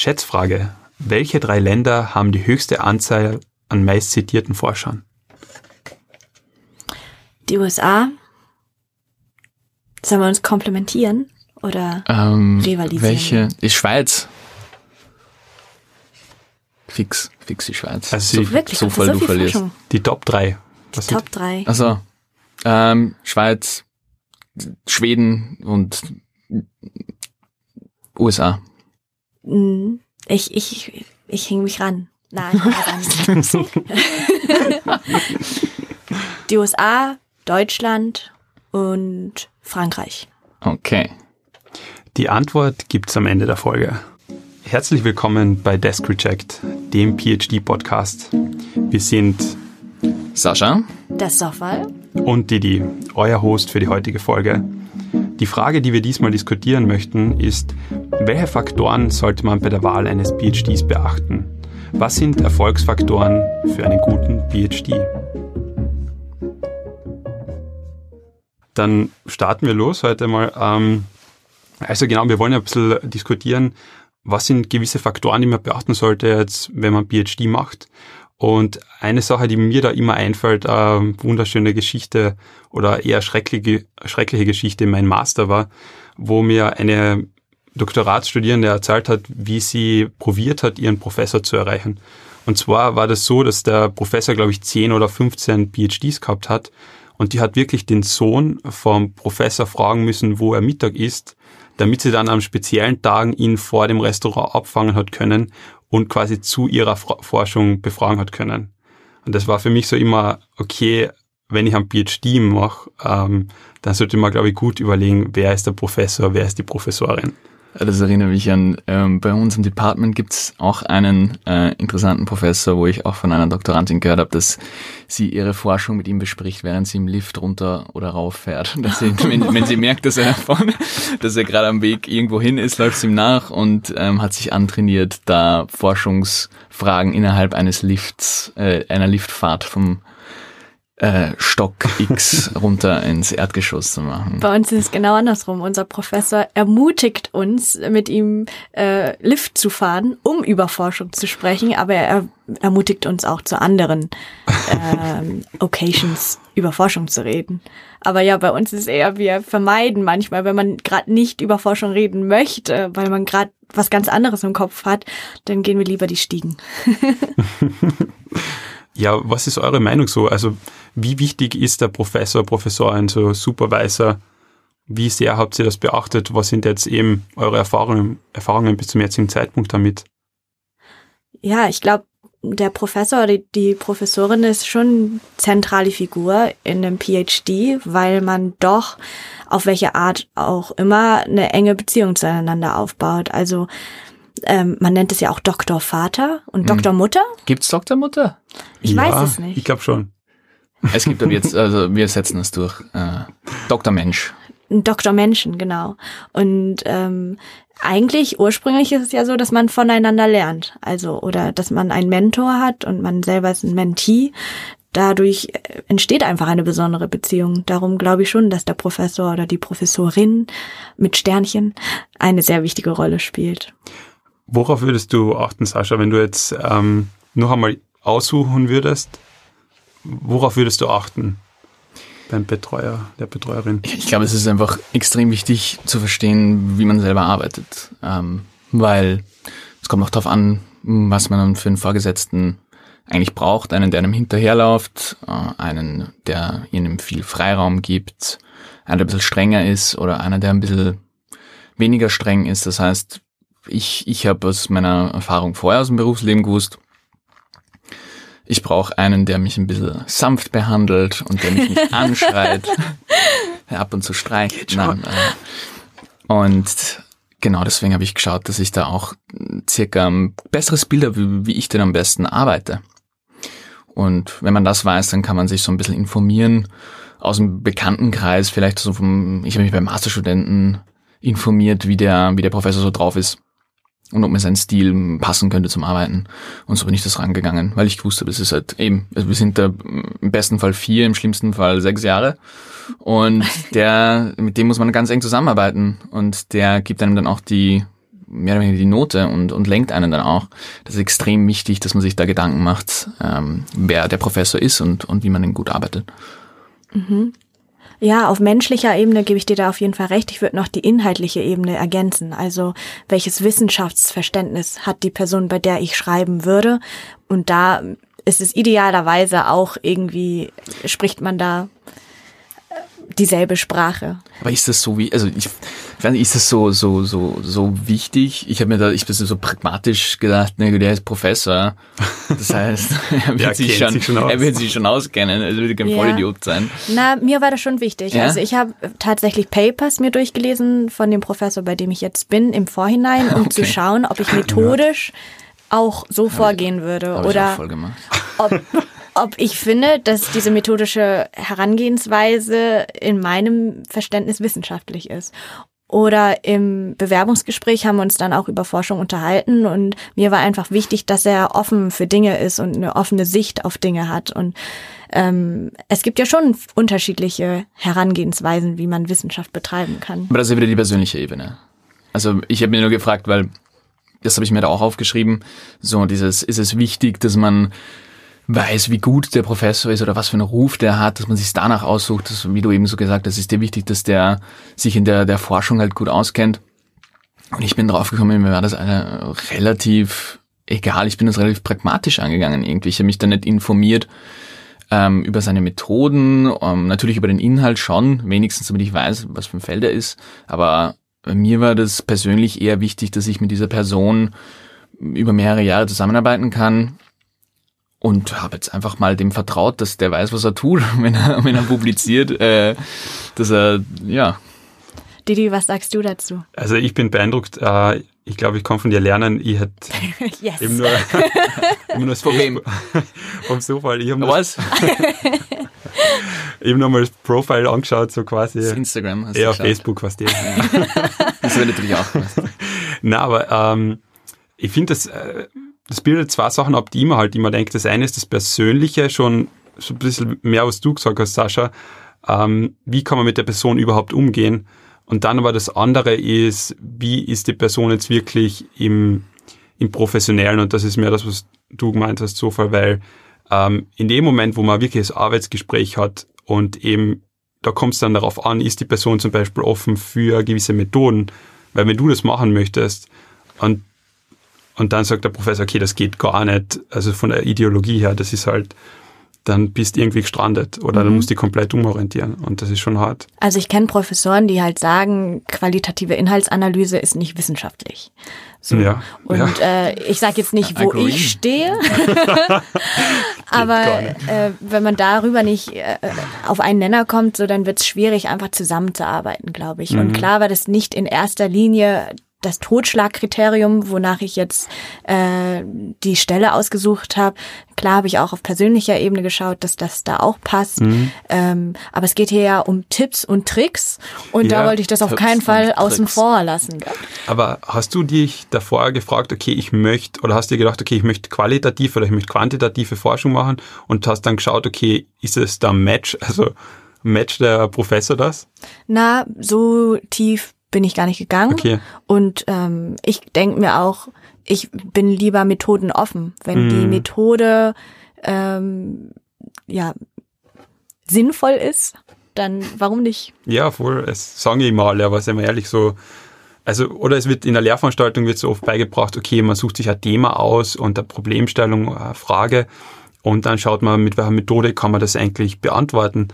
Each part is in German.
Schätzfrage. Welche drei Länder haben die höchste Anzahl an meist zitierten Forschern? Die USA. Sollen wir uns komplementieren oder Ähm, Rivalisieren. welche? Die Schweiz. Fix, fix die Schweiz. Also die, Wirklich, so er voll so du viel verlierst. Forschung. die Top 3. Was sind, Top 3. Also, ähm, Schweiz, Schweden und USA. Mhm. Ich, ich, ich hänge mich ran. Nein, ich ran. Die USA, Deutschland und Frankreich. Okay. die Antwort gibt's am Ende der Folge. Herzlich willkommen bei Desk Reject, dem PhD-Podcast. Wir sind Sascha? Das Soffal. und Didi, euer Host für die heutige Folge. Die Frage, die wir diesmal diskutieren möchten, ist, welche Faktoren sollte man bei der Wahl eines PhDs beachten? Was sind Erfolgsfaktoren für einen guten PhD? Dann starten wir los heute mal. Ähm, also genau, wir wollen ja ein bisschen diskutieren, was sind gewisse Faktoren, die man beachten sollte, jetzt, wenn man PhD macht. Und eine Sache, die mir da immer einfällt, äh, wunderschöne Geschichte oder eher schreckliche, schreckliche Geschichte in meinem Master war, wo mir eine Doktoratsstudierende erzählt hat, wie sie probiert hat, ihren Professor zu erreichen. Und zwar war das so, dass der Professor, glaube ich, 10 oder 15 PhDs gehabt hat und die hat wirklich den Sohn vom Professor fragen müssen, wo er Mittag isst, damit sie dann an speziellen Tagen ihn vor dem Restaurant abfangen hat können und quasi zu ihrer Forschung befragen hat können. Und das war für mich so immer, okay, wenn ich einen PhD mache, ähm, dann sollte man, glaube ich, gut überlegen, wer ist der Professor, wer ist die Professorin. Das erinnert mich an, ähm, bei uns im Department gibt's auch einen äh, interessanten Professor, wo ich auch von einer Doktorandin gehört habe, dass sie ihre Forschung mit ihm bespricht, während sie im Lift runter oder rauf fährt. Dass sie, wenn, wenn sie merkt, dass er er gerade am Weg irgendwo hin ist, läuft sie ihm nach und ähm, hat sich antrainiert, da Forschungsfragen innerhalb eines Lifts, äh, einer Liftfahrt vom äh, Stock X runter ins Erdgeschoss zu machen. Bei uns ist es genau andersrum. Unser Professor ermutigt uns, mit ihm äh, Lift zu fahren, um über Forschung zu sprechen, aber er ermutigt uns auch zu anderen ähm, Occasions über Forschung zu reden. Aber ja, bei uns ist eher, wir vermeiden manchmal, wenn man gerade nicht über Forschung reden möchte, weil man gerade was ganz anderes im Kopf hat, dann gehen wir lieber die Stiegen. Ja, was ist eure Meinung so? Also, wie wichtig ist der Professor, Professorin, so Supervisor? Wie sehr habt ihr das beachtet? Was sind jetzt eben eure Erfahrungen, Erfahrungen bis zum jetzigen Zeitpunkt damit? Ja, ich glaube, der Professor oder die Professorin ist schon zentrale Figur in einem PhD, weil man doch auf welche Art auch immer eine enge Beziehung zueinander aufbaut. Also ähm, man nennt es ja auch Doktorvater und Doktormutter. Gibt's Doktormutter? Ich weiß es nicht. Ich glaube schon. Es gibt aber jetzt, also wir setzen es durch. Äh, Dr. Mensch. Ein Doktor Menschen, genau. Und ähm, eigentlich ursprünglich ist es ja so, dass man voneinander lernt. Also, oder dass man einen Mentor hat und man selber ist ein Mentee. Dadurch äh, entsteht einfach eine besondere Beziehung. Darum glaube ich schon, dass der Professor oder die Professorin mit Sternchen eine sehr wichtige Rolle spielt. Worauf würdest du achten, Sascha, wenn du jetzt ähm, noch einmal aussuchen würdest? Worauf würdest du achten beim Betreuer, der Betreuerin? Ich glaube, es ist einfach extrem wichtig zu verstehen, wie man selber arbeitet. Ähm, weil es kommt auch darauf an, was man dann für einen Vorgesetzten eigentlich braucht. Einen, der einem hinterherläuft, äh, einen, der ihnen viel Freiraum gibt, einer, der ein bisschen strenger ist oder einer, der ein bisschen weniger streng ist. Das heißt, ich, ich habe aus meiner Erfahrung vorher aus dem Berufsleben gewusst, ich brauche einen, der mich ein bisschen sanft behandelt und der mich nicht anschreit, der ab und zu streicht. Nein, äh, und genau deswegen habe ich geschaut, dass ich da auch circa ein besseres Bild habe, wie, ich denn am besten arbeite. Und wenn man das weiß, dann kann man sich so ein bisschen informieren aus dem Bekanntenkreis, vielleicht so vom, ich habe mich bei Masterstudenten informiert, wie der, wie der Professor so drauf ist und ob mir sein Stil passen könnte zum Arbeiten. Und so bin ich das rangegangen, weil ich gewusst habe, das ist halt eben, also wir sind da im besten Fall vier, im schlimmsten Fall sechs Jahre. Und der, mit dem muss man ganz eng zusammenarbeiten. Und der gibt einem dann auch die mehr oder weniger die Note und, und lenkt einen dann auch. Das ist extrem wichtig, dass man sich da Gedanken macht, ähm, wer der Professor ist und, und wie man ihn gut arbeitet. Mhm. Ja, auf menschlicher Ebene gebe ich dir da auf jeden Fall recht. Ich würde noch die inhaltliche Ebene ergänzen. Also welches Wissenschaftsverständnis hat die Person, bei der ich schreiben würde? Und da ist es idealerweise auch irgendwie, spricht man da dieselbe Sprache. Aber ist das so wie, also ich, ist das so, so, so, so wichtig? Ich habe mir da, ich bin so pragmatisch gedacht, ne, der ist Professor. Das heißt, er wird, sich, schon, sich schon er wird sich schon auskennen, also wird kein ja. Vollidiot sein. Na, mir war das schon wichtig. Ja? Also ich habe tatsächlich Papers mir durchgelesen von dem Professor, bei dem ich jetzt bin, im Vorhinein, um okay. zu schauen, ob ich methodisch auch so vorgehen würde. oder ob, ob ich finde, dass diese methodische Herangehensweise in meinem Verständnis wissenschaftlich ist. Oder im Bewerbungsgespräch haben wir uns dann auch über Forschung unterhalten und mir war einfach wichtig, dass er offen für Dinge ist und eine offene Sicht auf Dinge hat. Und ähm, es gibt ja schon unterschiedliche Herangehensweisen, wie man Wissenschaft betreiben kann. Aber das ist ja wieder die persönliche Ebene. Also ich habe mir nur gefragt, weil das habe ich mir da auch aufgeschrieben, so dieses, ist es wichtig, dass man weiß, wie gut der Professor ist oder was für einen Ruf der hat, dass man sich danach aussucht, dass, wie du eben so gesagt hast, ist dir wichtig, dass der sich in der, der Forschung halt gut auskennt. Und ich bin draufgekommen, mir war das eine relativ egal, ich bin das relativ pragmatisch angegangen irgendwie. Ich habe mich da nicht informiert ähm, über seine Methoden, ähm, natürlich über den Inhalt schon, wenigstens damit ich weiß, was für ein Feld er ist. Aber mir war das persönlich eher wichtig, dass ich mit dieser Person über mehrere Jahre zusammenarbeiten kann und habe jetzt einfach mal dem vertraut, dass der weiß, was er tut, wenn er, wenn er publiziert, äh, dass er, ja. Didi, was sagst du dazu? Also ich bin beeindruckt. Äh, ich glaube, ich kann von dir lernen. Ich hätte yes. eben nur, eben nur das Problem vom Zufall. Ich habe was? eben nochmal das Profile angeschaut, so quasi. Das Instagram hast eher auf Facebook, was die. das wäre natürlich auch. Na, aber ähm, ich finde das. Äh, das bildet zwei Sachen ab, die immer halt immer denkt. Das eine ist das Persönliche, schon so ein bisschen mehr, was du gesagt hast, Sascha. Ähm, wie kann man mit der Person überhaupt umgehen? Und dann aber das andere ist, wie ist die Person jetzt wirklich im, im Professionellen? Und das ist mehr das, was du gemeint hast, Sofa, weil ähm, in dem Moment, wo man wirklich das Arbeitsgespräch hat und eben da kommt es dann darauf an, ist die Person zum Beispiel offen für gewisse Methoden? Weil wenn du das machen möchtest und und dann sagt der Professor, okay, das geht gar nicht. Also von der Ideologie her, das ist halt, dann bist du irgendwie gestrandet oder mhm. dann musst du dich komplett umorientieren und das ist schon hart. Also ich kenne Professoren, die halt sagen, qualitative Inhaltsanalyse ist nicht wissenschaftlich. So. Ja, und ja. Äh, ich sage jetzt nicht, wo ich stehe, aber äh, wenn man darüber nicht äh, auf einen Nenner kommt, so dann wird es schwierig, einfach zusammenzuarbeiten, glaube ich. Mhm. Und klar war das nicht in erster Linie das Totschlagkriterium, wonach ich jetzt äh, die Stelle ausgesucht habe. Klar habe ich auch auf persönlicher Ebene geschaut, dass das da auch passt. Mhm. Ähm, aber es geht hier ja um Tipps und Tricks und ja, da wollte ich das auf keinen Fall außen vor lassen. Aber hast du dich davor gefragt, okay, ich möchte, oder hast dir gedacht, okay, ich möchte qualitativ oder ich möchte quantitative Forschung machen und hast dann geschaut, okay, ist es da Match, also Match der Professor das? Na, so tief bin ich gar nicht gegangen. Okay. Und ähm, ich denke mir auch, ich bin lieber methodenoffen. Wenn mm. die. Methode ähm, ja sinnvoll ist, dann warum nicht? Ja, voll. Es sagen ich mal, aber sind wir ehrlich so. Also, oder es wird in der Lehrveranstaltung wird so oft beigebracht, okay, man sucht sich ein Thema aus und eine Problemstellung, eine Frage und dann schaut man, mit welcher Methode kann man das eigentlich beantworten.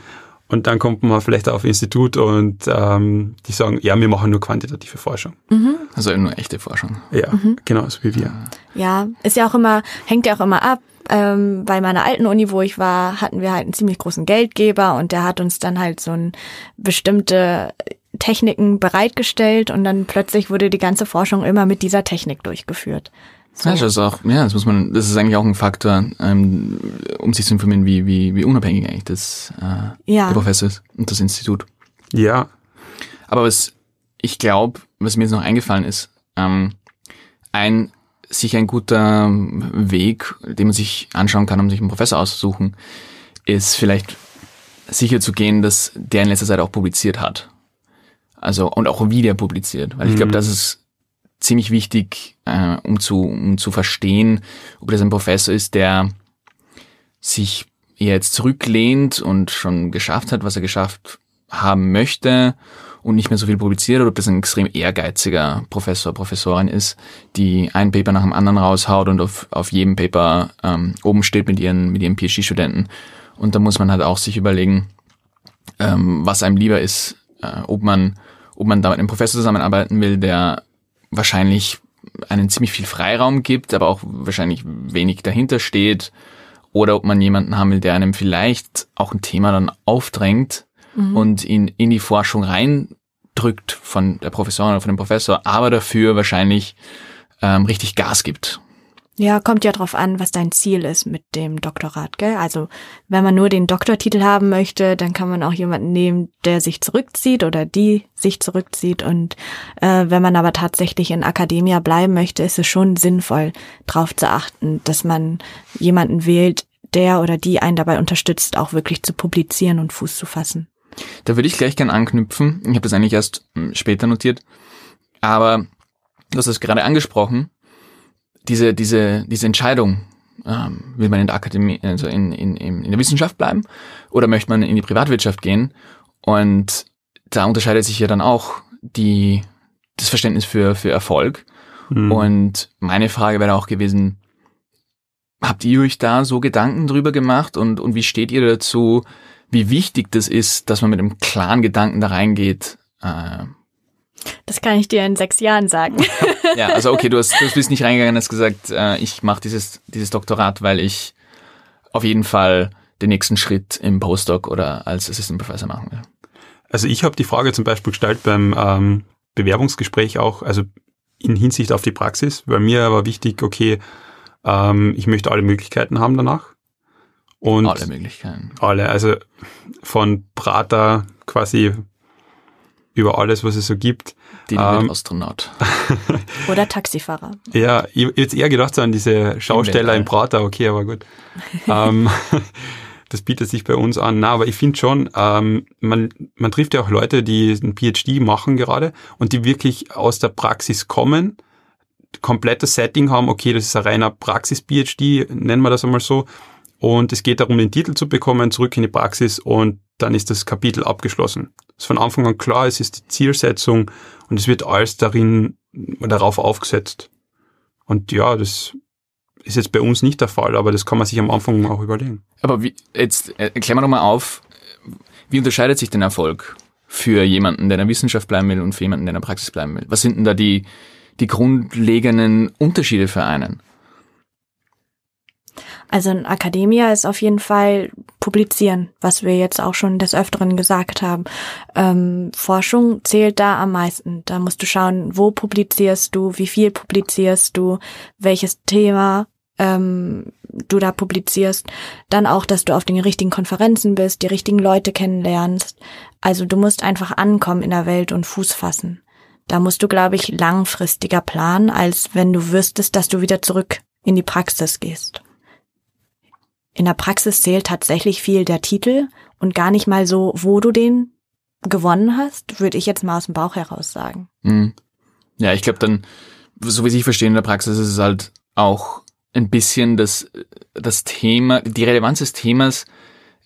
Und dann kommt man vielleicht auf Institut und ähm, die sagen, ja, wir machen nur quantitative Forschung. Mhm. Also nur echte Forschung. Ja, mhm. genau, so wie wir. Ja, ist ja auch immer, hängt ja auch immer ab. Ähm, bei meiner alten Uni, wo ich war, hatten wir halt einen ziemlich großen Geldgeber und der hat uns dann halt so ein bestimmte Techniken bereitgestellt und dann plötzlich wurde die ganze Forschung immer mit dieser Technik durchgeführt. So. Ja, das ist auch, ja, das muss man, das ist eigentlich auch ein Faktor, ähm, um sich zu informieren, wie, wie, wie unabhängig eigentlich das äh, ja. der Professor ist und das Institut. Ja. Aber was ich glaube, was mir jetzt noch eingefallen ist, ähm, ein sich ein guter Weg, den man sich anschauen kann, um sich einen Professor auszusuchen, ist vielleicht sicher zu gehen, dass der in letzter Zeit auch publiziert hat. Also und auch wie der publiziert, weil ich glaube, mhm. das ist ziemlich wichtig, äh, um, zu, um zu verstehen, ob das ein Professor ist, der sich jetzt zurücklehnt und schon geschafft hat, was er geschafft haben möchte und nicht mehr so viel publiziert oder ob das ein extrem ehrgeiziger Professor, Professorin ist, die ein Paper nach dem anderen raushaut und auf, auf jedem Paper ähm, oben steht mit ihren, mit ihren PhD-Studenten. Und da muss man halt auch sich überlegen, ähm, was einem lieber ist, äh, ob man, ob man da mit einem Professor zusammenarbeiten will, der wahrscheinlich einen ziemlich viel Freiraum gibt, aber auch wahrscheinlich wenig dahinter steht, oder ob man jemanden haben will, der einem vielleicht auch ein Thema dann aufdrängt, mhm. und ihn in die Forschung reindrückt von der Professorin oder von dem Professor, aber dafür wahrscheinlich ähm, richtig Gas gibt. Ja, kommt ja drauf an, was dein Ziel ist mit dem Doktorat, gell? Also, wenn man nur den Doktortitel haben möchte, dann kann man auch jemanden nehmen, der sich zurückzieht oder die sich zurückzieht. Und äh, wenn man aber tatsächlich in Akademia bleiben möchte, ist es schon sinnvoll, darauf zu achten, dass man jemanden wählt, der oder die einen dabei unterstützt, auch wirklich zu publizieren und Fuß zu fassen. Da würde ich gleich gern anknüpfen. Ich habe das eigentlich erst hm, später notiert. Aber du hast es gerade angesprochen. Diese, diese, diese Entscheidung, ähm, will man in der Akademie, also in, in, in der Wissenschaft bleiben oder möchte man in die Privatwirtschaft gehen? Und da unterscheidet sich ja dann auch die, das Verständnis für, für Erfolg. Mhm. Und meine Frage wäre auch gewesen, habt ihr euch da so Gedanken drüber gemacht und, und wie steht ihr dazu, wie wichtig das ist, dass man mit einem klaren Gedanken da reingeht. Äh, das kann ich dir in sechs Jahren sagen. ja, also okay, du, hast, du bist nicht reingegangen und hast gesagt, äh, ich mache dieses, dieses Doktorat, weil ich auf jeden Fall den nächsten Schritt im Postdoc oder als Assistant Professor machen will. Also ich habe die Frage zum Beispiel gestellt beim ähm, Bewerbungsgespräch auch, also in Hinsicht auf die Praxis, weil mir war wichtig, okay, ähm, ich möchte alle Möglichkeiten haben danach. Und alle Möglichkeiten. Alle, also von Prater quasi über alles, was es so gibt. Den ähm, Astronaut. Oder Taxifahrer. Ja, ich hätte jetzt eher gedacht so an diese Schausteller im Prater, okay, aber gut. ähm, das bietet sich bei uns an. Na, aber ich finde schon, ähm, man, man trifft ja auch Leute, die ein PhD machen gerade und die wirklich aus der Praxis kommen, komplettes Setting haben, okay, das ist ein reiner Praxis-PhD, nennen wir das einmal so, und es geht darum, den Titel zu bekommen, zurück in die Praxis und dann ist das Kapitel abgeschlossen. Es ist von Anfang an klar, es ist die Zielsetzung und es wird alles darin darauf aufgesetzt. Und ja, das ist jetzt bei uns nicht der Fall, aber das kann man sich am Anfang auch überlegen. Aber wie, jetzt äh, erklären wir nochmal auf, wie unterscheidet sich denn Erfolg für jemanden, der in der Wissenschaft bleiben will und für jemanden, der in der Praxis bleiben will? Was sind denn da die, die grundlegenden Unterschiede für einen? Also in Academia ist auf jeden Fall publizieren, was wir jetzt auch schon des Öfteren gesagt haben. Ähm, Forschung zählt da am meisten. Da musst du schauen, wo publizierst du, wie viel publizierst du, welches Thema ähm, du da publizierst. Dann auch, dass du auf den richtigen Konferenzen bist, die richtigen Leute kennenlernst. Also du musst einfach ankommen in der Welt und Fuß fassen. Da musst du, glaube ich, langfristiger planen, als wenn du wüsstest, dass du wieder zurück in die Praxis gehst in der Praxis zählt tatsächlich viel der Titel und gar nicht mal so, wo du den gewonnen hast, würde ich jetzt mal aus dem Bauch heraus sagen. Mhm. Ja, ich glaube dann, so wie ich verstehe in der Praxis, ist es halt auch ein bisschen das, das Thema, die Relevanz des Themas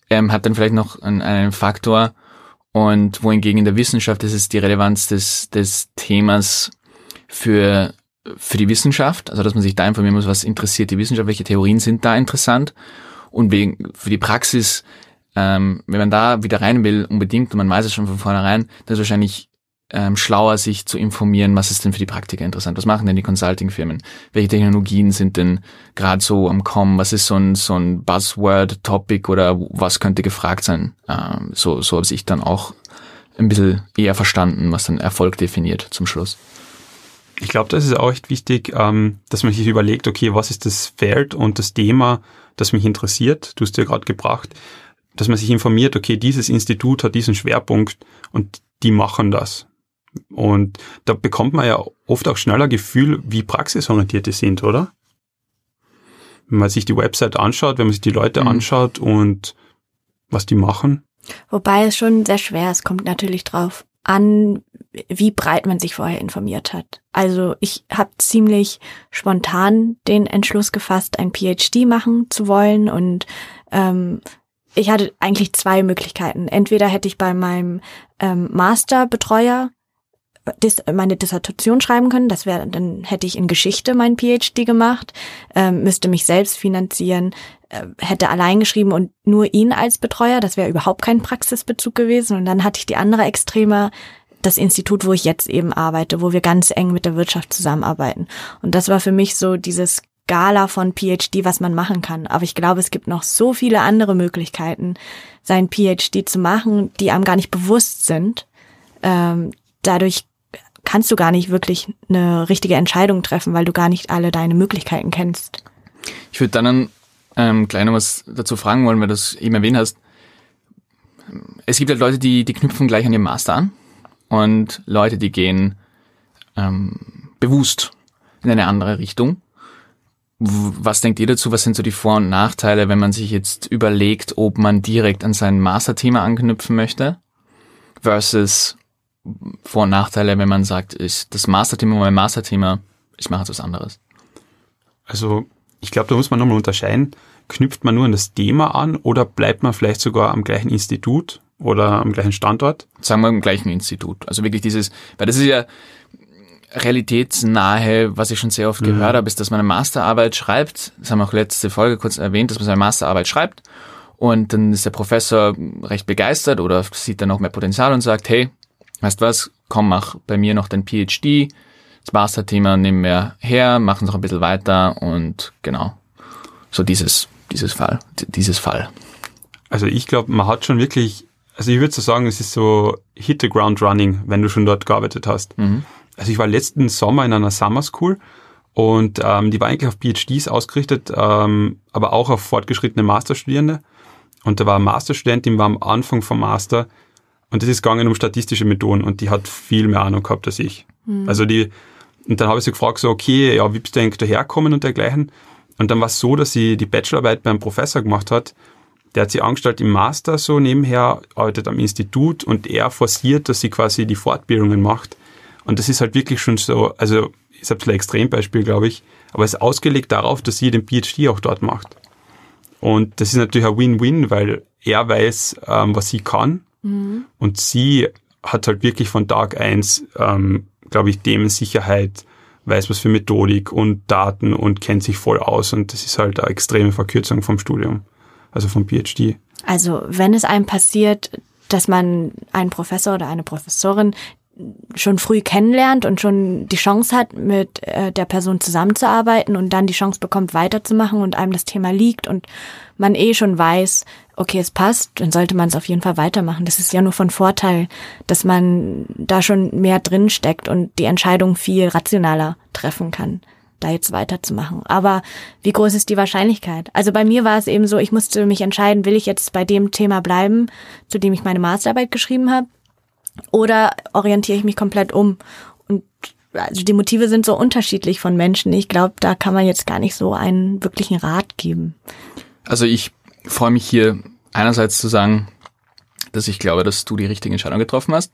ähm, hat dann vielleicht noch einen, einen Faktor und wohingegen in der Wissenschaft ist es die Relevanz des, des Themas für, für die Wissenschaft, also dass man sich da informieren muss, was interessiert die Wissenschaft, welche Theorien sind da interessant und wegen, für die Praxis, ähm, wenn man da wieder rein will, unbedingt, und man weiß es schon von vornherein, dann ist wahrscheinlich ähm, schlauer, sich zu informieren, was ist denn für die Praktiker interessant, was machen denn die Consulting-Firmen, welche Technologien sind denn gerade so am Kommen, was ist so ein, so ein Buzzword-Topic oder was könnte gefragt sein. Ähm, so so habe ich dann auch ein bisschen eher verstanden, was dann Erfolg definiert zum Schluss. Ich glaube, das ist auch echt wichtig, ähm, dass man sich überlegt, okay, was ist das Feld und das Thema, das mich interessiert. Du hast ja gerade gebracht, dass man sich informiert, okay, dieses Institut hat diesen Schwerpunkt und die machen das. Und da bekommt man ja oft auch schneller Gefühl, wie praxisorientiert die sind, oder? Wenn man sich die Website anschaut, wenn man sich die Leute mhm. anschaut und was die machen. Wobei es schon sehr schwer ist, kommt natürlich drauf an, wie breit man sich vorher informiert hat. Also ich habe ziemlich spontan den Entschluss gefasst, ein PhD machen zu wollen und ähm, ich hatte eigentlich zwei Möglichkeiten. Entweder hätte ich bei meinem ähm, Masterbetreuer dis meine Dissertation schreiben können, das wäre, dann hätte ich in Geschichte mein PhD gemacht, ähm, müsste mich selbst finanzieren, äh, hätte allein geschrieben und nur ihn als Betreuer, das wäre überhaupt kein Praxisbezug gewesen. Und dann hatte ich die andere Extreme, das Institut, wo ich jetzt eben arbeite, wo wir ganz eng mit der Wirtschaft zusammenarbeiten. Und das war für mich so dieses Skala von PhD, was man machen kann. Aber ich glaube, es gibt noch so viele andere Möglichkeiten, sein PhD zu machen, die einem gar nicht bewusst sind. Ähm, dadurch kannst du gar nicht wirklich eine richtige Entscheidung treffen, weil du gar nicht alle deine Möglichkeiten kennst. Ich würde dann ähm, gleich noch was dazu fragen wollen, weil du es eben erwähnt hast. Es gibt halt Leute, die, die knüpfen gleich an ihrem Master an und Leute, die gehen ähm, bewusst in eine andere Richtung. Was denkt ihr dazu? Was sind so die Vor- und Nachteile, wenn man sich jetzt überlegt, ob man direkt an sein Masterthema anknüpfen möchte versus vor- und Nachteile, wenn man sagt, ist das Masterthema mein Masterthema, ich mache jetzt was anderes? Also ich glaube, da muss man nochmal unterscheiden. Knüpft man nur an das Thema an oder bleibt man vielleicht sogar am gleichen Institut oder am gleichen Standort? Sagen wir am gleichen Institut. Also wirklich dieses, weil das ist ja realitätsnahe, was ich schon sehr oft mhm. gehört habe, ist, dass man eine Masterarbeit schreibt. Das haben wir auch letzte Folge kurz erwähnt, dass man seine Masterarbeit schreibt. Und dann ist der Professor recht begeistert oder sieht dann noch mehr Potenzial und sagt, hey, weißt was, komm, mach bei mir noch dein PhD, das Masterthema nehmen wir her, machen noch ein bisschen weiter und genau, so dieses, dieses Fall, dieses Fall. Also ich glaube, man hat schon wirklich, also ich würde so sagen, es ist so hit the ground running, wenn du schon dort gearbeitet hast. Mhm. Also ich war letzten Sommer in einer Summer School und ähm, die war eigentlich auf PhDs ausgerichtet, ähm, aber auch auf fortgeschrittene Masterstudierende. Und da war ein Masterstudent, die war am Anfang vom Master, und es ist gegangen um statistische Methoden und die hat viel mehr Ahnung gehabt als ich. Mhm. Also die, und dann habe ich sie gefragt, so, okay, ja, wie bist du eigentlich daherkommen und dergleichen? Und dann war es so, dass sie die Bachelorarbeit beim Professor gemacht hat. Der hat sie angestellt im Master so nebenher, arbeitet am Institut und er forciert, dass sie quasi die Fortbildungen macht. Und das ist halt wirklich schon so, also ich habe ein Extrembeispiel, glaube ich, aber es ist ausgelegt darauf, dass sie den PhD auch dort macht. Und das ist natürlich ein Win-Win, weil er weiß, ähm, was sie kann Mhm. Und sie hat halt wirklich von Tag eins, ähm, glaube ich, Themensicherheit, weiß was für Methodik und Daten und kennt sich voll aus. Und das ist halt eine extreme Verkürzung vom Studium, also vom PhD. Also wenn es einem passiert, dass man einen Professor oder eine Professorin schon früh kennenlernt und schon die Chance hat, mit äh, der Person zusammenzuarbeiten und dann die Chance bekommt, weiterzumachen und einem das Thema liegt und man eh schon weiß, okay, es passt, dann sollte man es auf jeden Fall weitermachen. Das ist ja nur von Vorteil, dass man da schon mehr drin steckt und die Entscheidung viel rationaler treffen kann, da jetzt weiterzumachen. Aber wie groß ist die Wahrscheinlichkeit? Also bei mir war es eben so, ich musste mich entscheiden, will ich jetzt bei dem Thema bleiben, zu dem ich meine Masterarbeit geschrieben habe, oder orientiere ich mich komplett um? Und also die Motive sind so unterschiedlich von Menschen. Ich glaube, da kann man jetzt gar nicht so einen wirklichen Rat geben. Also ich freue mich hier einerseits zu sagen, dass ich glaube, dass du die richtige Entscheidung getroffen hast.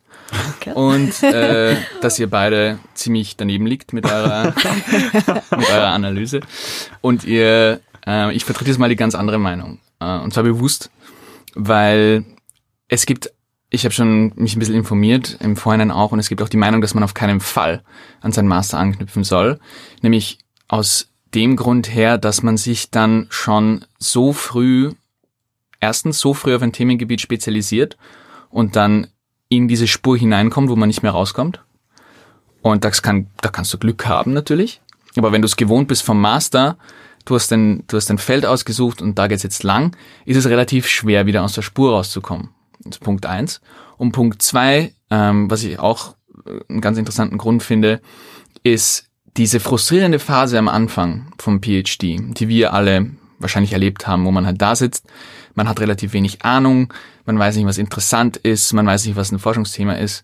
Okay. Und äh, dass ihr beide ziemlich daneben liegt mit eurer, mit eurer Analyse. Und ihr, äh, ich vertrete jetzt mal die ganz andere Meinung. Äh, und zwar bewusst, weil es gibt, ich habe schon mich ein bisschen informiert, im Vorhinein auch, und es gibt auch die Meinung, dass man auf keinen Fall an seinen Master anknüpfen soll. Nämlich aus dem Grund her, dass man sich dann schon so früh erstens so früh auf ein Themengebiet spezialisiert und dann in diese Spur hineinkommt, wo man nicht mehr rauskommt. Und das kann, da kannst du Glück haben natürlich. Aber wenn du es gewohnt bist vom Master, du hast ein, du hast ein Feld ausgesucht und da geht's jetzt lang, ist es relativ schwer, wieder aus der Spur rauszukommen. Das ist Punkt eins. Und Punkt zwei, ähm, was ich auch äh, einen ganz interessanten Grund finde, ist diese frustrierende Phase am Anfang vom PhD, die wir alle wahrscheinlich erlebt haben, wo man halt da sitzt, man hat relativ wenig Ahnung, man weiß nicht, was interessant ist, man weiß nicht, was ein Forschungsthema ist.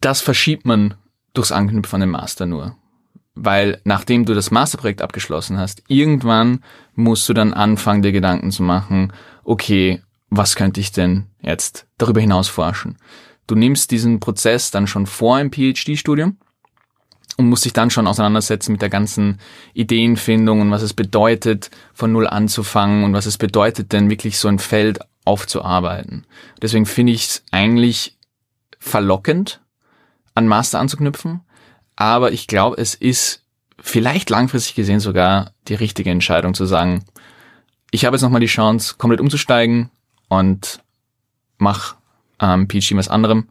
Das verschiebt man durchs Anknüpfen an den Master nur. Weil nachdem du das Masterprojekt abgeschlossen hast, irgendwann musst du dann anfangen, dir Gedanken zu machen, okay, was könnte ich denn jetzt darüber hinaus forschen? du nimmst diesen Prozess dann schon vor im PhD-Studium und musst dich dann schon auseinandersetzen mit der ganzen Ideenfindung und was es bedeutet, von Null anzufangen und was es bedeutet, denn wirklich so ein Feld aufzuarbeiten. Deswegen finde ich es eigentlich verlockend, an Master anzuknüpfen, aber ich glaube, es ist vielleicht langfristig gesehen sogar die richtige Entscheidung zu sagen, ich habe jetzt nochmal die Chance, komplett umzusteigen und mach ähm, PhD was anderem.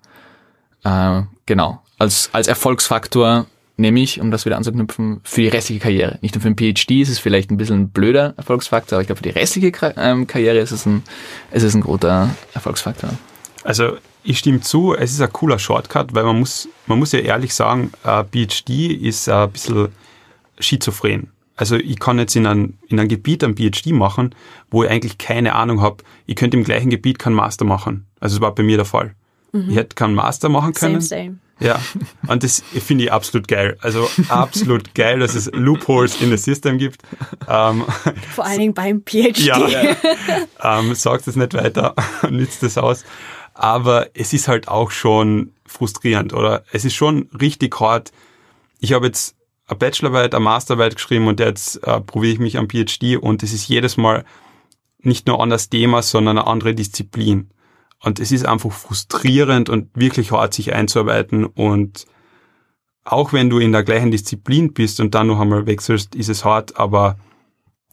Äh, genau. Als, als Erfolgsfaktor nehme ich, um das wieder anzuknüpfen, für die restliche Karriere. Nicht nur für den PhD ist es vielleicht ein bisschen ein blöder Erfolgsfaktor, aber ich glaube, für die restliche ähm, Karriere ist es ein, ist es ein großer Erfolgsfaktor. Also ich stimme zu, es ist ein cooler Shortcut, weil man muss, man muss ja ehrlich sagen, äh, PhD ist ein bisschen schizophren. Also ich kann jetzt in einem, in einem Gebiet ein PhD machen, wo ich eigentlich keine Ahnung habe. Ich könnte im gleichen Gebiet keinen Master machen. Also das war bei mir der Fall. Mhm. Ich hätte keinen Master machen können. Same, same. Ja, und das finde ich absolut geil. Also absolut geil, dass es Loopholes in the System gibt. Ähm, Vor allen Dingen beim PhD. Ja, ja. ähm, sagt es nicht weiter, nützt es aus. Aber es ist halt auch schon frustrierend, oder? Es ist schon richtig hart. Ich habe jetzt eine Bachelorarbeit, eine Masterarbeit geschrieben und jetzt äh, probiere ich mich am PhD und es ist jedes Mal nicht nur an das Thema, sondern eine andere Disziplin. Und es ist einfach frustrierend und wirklich hart, sich einzuarbeiten. Und auch wenn du in der gleichen Disziplin bist und dann noch einmal wechselst, ist es hart, aber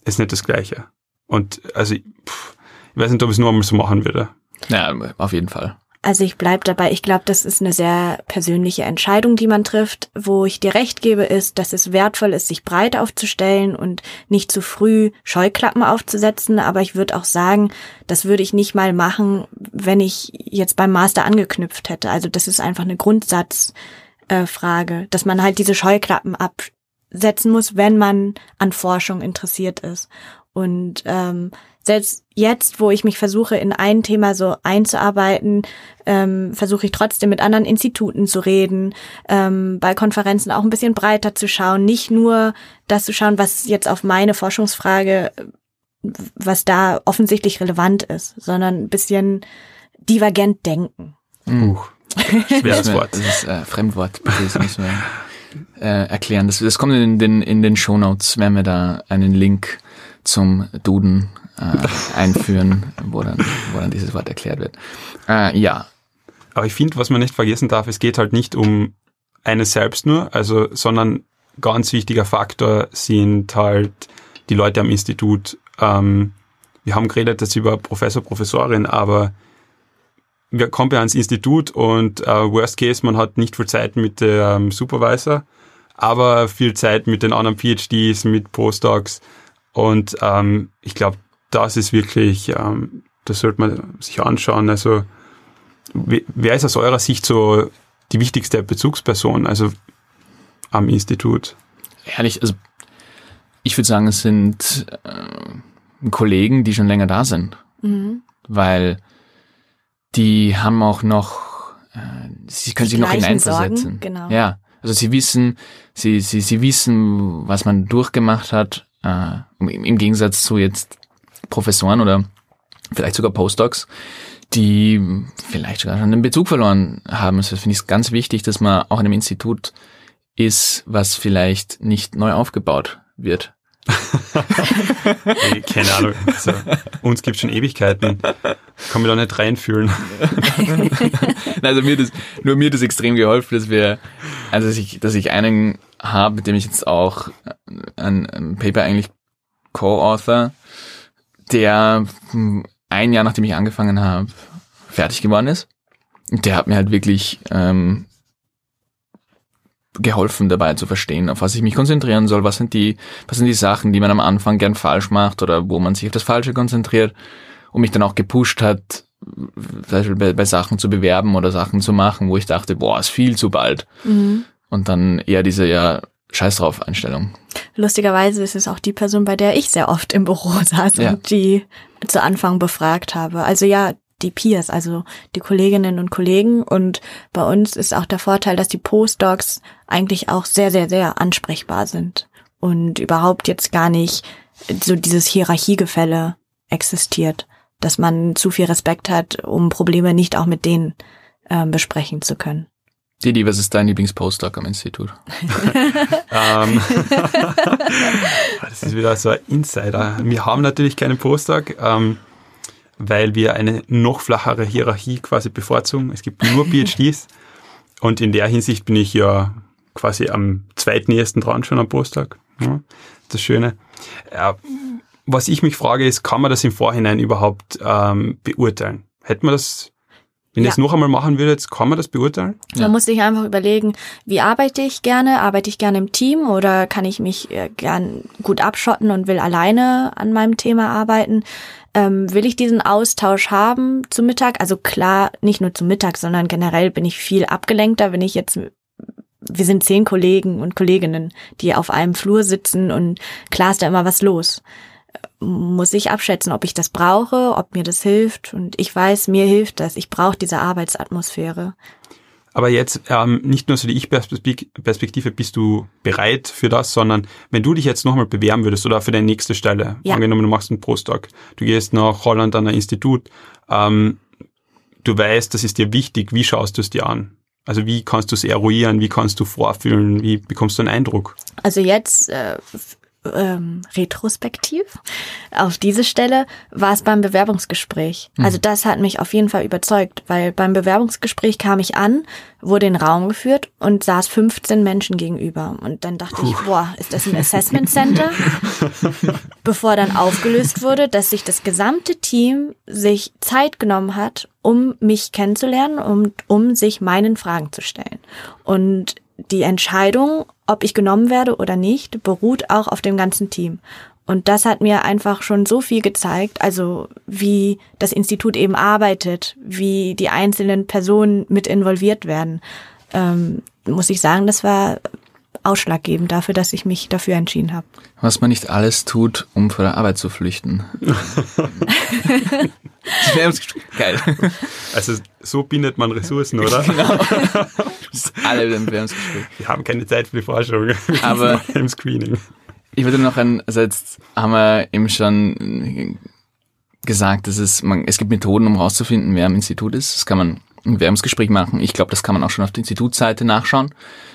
es ist nicht das Gleiche. Und also, pff, ich weiß nicht, ob ich es nur einmal so machen würde. Ja, auf jeden Fall. Also ich bleib dabei. Ich glaube, das ist eine sehr persönliche Entscheidung, die man trifft. Wo ich dir recht gebe, ist, dass es wertvoll ist, sich breit aufzustellen und nicht zu früh Scheuklappen aufzusetzen. Aber ich würde auch sagen, das würde ich nicht mal machen, wenn ich jetzt beim Master angeknüpft hätte. Also das ist einfach eine Grundsatzfrage, äh, dass man halt diese Scheuklappen absetzen muss, wenn man an Forschung interessiert ist. Und ähm, selbst jetzt, wo ich mich versuche, in ein Thema so einzuarbeiten, ähm, versuche ich trotzdem mit anderen Instituten zu reden, ähm, bei Konferenzen auch ein bisschen breiter zu schauen, nicht nur das zu schauen, was jetzt auf meine Forschungsfrage, was da offensichtlich relevant ist, sondern ein bisschen divergent denken. Uh, schweres Wort. Das ist äh, Fremdwort, bitte, das müssen wir äh, erklären. Das, das kommt in den, in den Show Notes, werden wir da einen Link zum Duden äh, einführen, wo dann, wo dann dieses Wort erklärt wird. Äh, ja. Aber ich finde, was man nicht vergessen darf, es geht halt nicht um eines selbst nur, also, sondern ganz wichtiger Faktor sind halt die Leute am Institut. Ähm, wir haben geredet jetzt über Professor, Professorin, aber wir kommen ja ans Institut und äh, worst case, man hat nicht viel Zeit mit dem Supervisor, aber viel Zeit mit den anderen PhDs, mit Postdocs. Und ähm, ich glaube, das ist wirklich, ähm, das sollte man sich anschauen. Also wer ist aus eurer Sicht so die wichtigste Bezugsperson, also am Institut? Ehrlich, also ich würde sagen, es sind äh, Kollegen, die schon länger da sind, mhm. weil die haben auch noch, äh, sie können die sich noch hineinversetzen. Sorgen, genau. Ja, also sie wissen, sie, sie, sie wissen, was man durchgemacht hat, äh, im Gegensatz zu jetzt Professoren oder vielleicht sogar Postdocs, die vielleicht sogar schon den Bezug verloren haben. Also finde ich es ganz wichtig, dass man auch in einem Institut ist, was vielleicht nicht neu aufgebaut wird. hey, keine Ahnung. Also, uns gibt schon Ewigkeiten. Kann mich da nicht reinfühlen. also mir das, nur mir das extrem geholfen, dass wir, also dass ich, dass ich einen habe, mit dem ich jetzt auch ein, ein Paper eigentlich co-author, der hm, ein Jahr nachdem ich angefangen habe, fertig geworden ist. Der hat mir halt wirklich ähm, geholfen dabei zu verstehen, auf was ich mich konzentrieren soll, was sind die, was sind die Sachen, die man am Anfang gern falsch macht oder wo man sich auf das Falsche konzentriert und mich dann auch gepusht hat, bei, bei Sachen zu bewerben oder Sachen zu machen, wo ich dachte, boah, ist viel zu bald. Mhm. Und dann eher diese, ja, Scheiß drauf Einstellung. Lustigerweise ist es auch die Person, bei der ich sehr oft im Büro saß ja. und die zu Anfang befragt habe. Also ja, die Peers, also die Kolleginnen und Kollegen. Und bei uns ist auch der Vorteil, dass die Postdocs eigentlich auch sehr, sehr, sehr ansprechbar sind und überhaupt jetzt gar nicht so dieses Hierarchiegefälle existiert, dass man zu viel Respekt hat, um Probleme nicht auch mit denen ähm, besprechen zu können. Didi, was ist dein Lieblingspostdoc am Institut? Ähm, das ist wieder so ein Insider. Wir haben natürlich keinen Postdoc, ähm, weil wir eine noch flachere Hierarchie quasi bevorzugen. Es gibt nur PhDs und in der Hinsicht bin ich ja quasi am zweitnächsten dran schon am Postdoc. Ja, das Schöne. Was ich mich frage ist, kann man das im Vorhinein überhaupt ähm, beurteilen? Hätte man das wenn ja. ihr es noch einmal machen würdet, kann man das beurteilen? Man ja. muss sich einfach überlegen, wie arbeite ich gerne? Arbeite ich gerne im Team oder kann ich mich äh, gern gut abschotten und will alleine an meinem Thema arbeiten? Ähm, will ich diesen Austausch haben zu Mittag? Also klar, nicht nur zu Mittag, sondern generell bin ich viel abgelenkter, wenn ich jetzt wir sind zehn Kollegen und Kolleginnen, die auf einem Flur sitzen und klar ist da immer was los muss ich abschätzen, ob ich das brauche, ob mir das hilft. Und ich weiß, mir hilft das. Ich brauche diese Arbeitsatmosphäre. Aber jetzt ähm, nicht nur so die Ich-Perspektive, bist du bereit für das, sondern wenn du dich jetzt nochmal bewerben würdest oder für deine nächste Stelle, ja. angenommen du machst einen Postdoc, du gehst nach Holland an ein Institut, ähm, du weißt, das ist dir wichtig, wie schaust du es dir an? Also wie kannst du es eruieren, wie kannst du vorfühlen, wie bekommst du einen Eindruck? Also jetzt äh, ähm, retrospektiv auf diese Stelle war es beim Bewerbungsgespräch. Mhm. Also das hat mich auf jeden Fall überzeugt, weil beim Bewerbungsgespräch kam ich an, wurde in den Raum geführt und saß 15 Menschen gegenüber. Und dann dachte Puh. ich, boah, ist das ein Assessment Center? Bevor dann aufgelöst wurde, dass sich das gesamte Team sich Zeit genommen hat, um mich kennenzulernen und um sich meinen Fragen zu stellen. Und die Entscheidung, ob ich genommen werde oder nicht, beruht auch auf dem ganzen Team. Und das hat mir einfach schon so viel gezeigt, also wie das Institut eben arbeitet, wie die einzelnen Personen mit involviert werden. Ähm, muss ich sagen, das war ausschlaggebend dafür, dass ich mich dafür entschieden habe. Was man nicht alles tut, um vor der Arbeit zu flüchten. Geil. Also so bindet man Ressourcen, oder? Genau. Alle im Bewerbungsgespräch. Wir haben keine Zeit für die Forschung. Aber im Screening. Ich würde noch ein, also jetzt haben wir eben schon gesagt, dass es, man, es gibt Methoden, um herauszufinden, wer am Institut ist. Das kann man im Bewerbungsgespräch machen. Ich glaube, das kann man auch schon auf der Institutsseite nachschauen.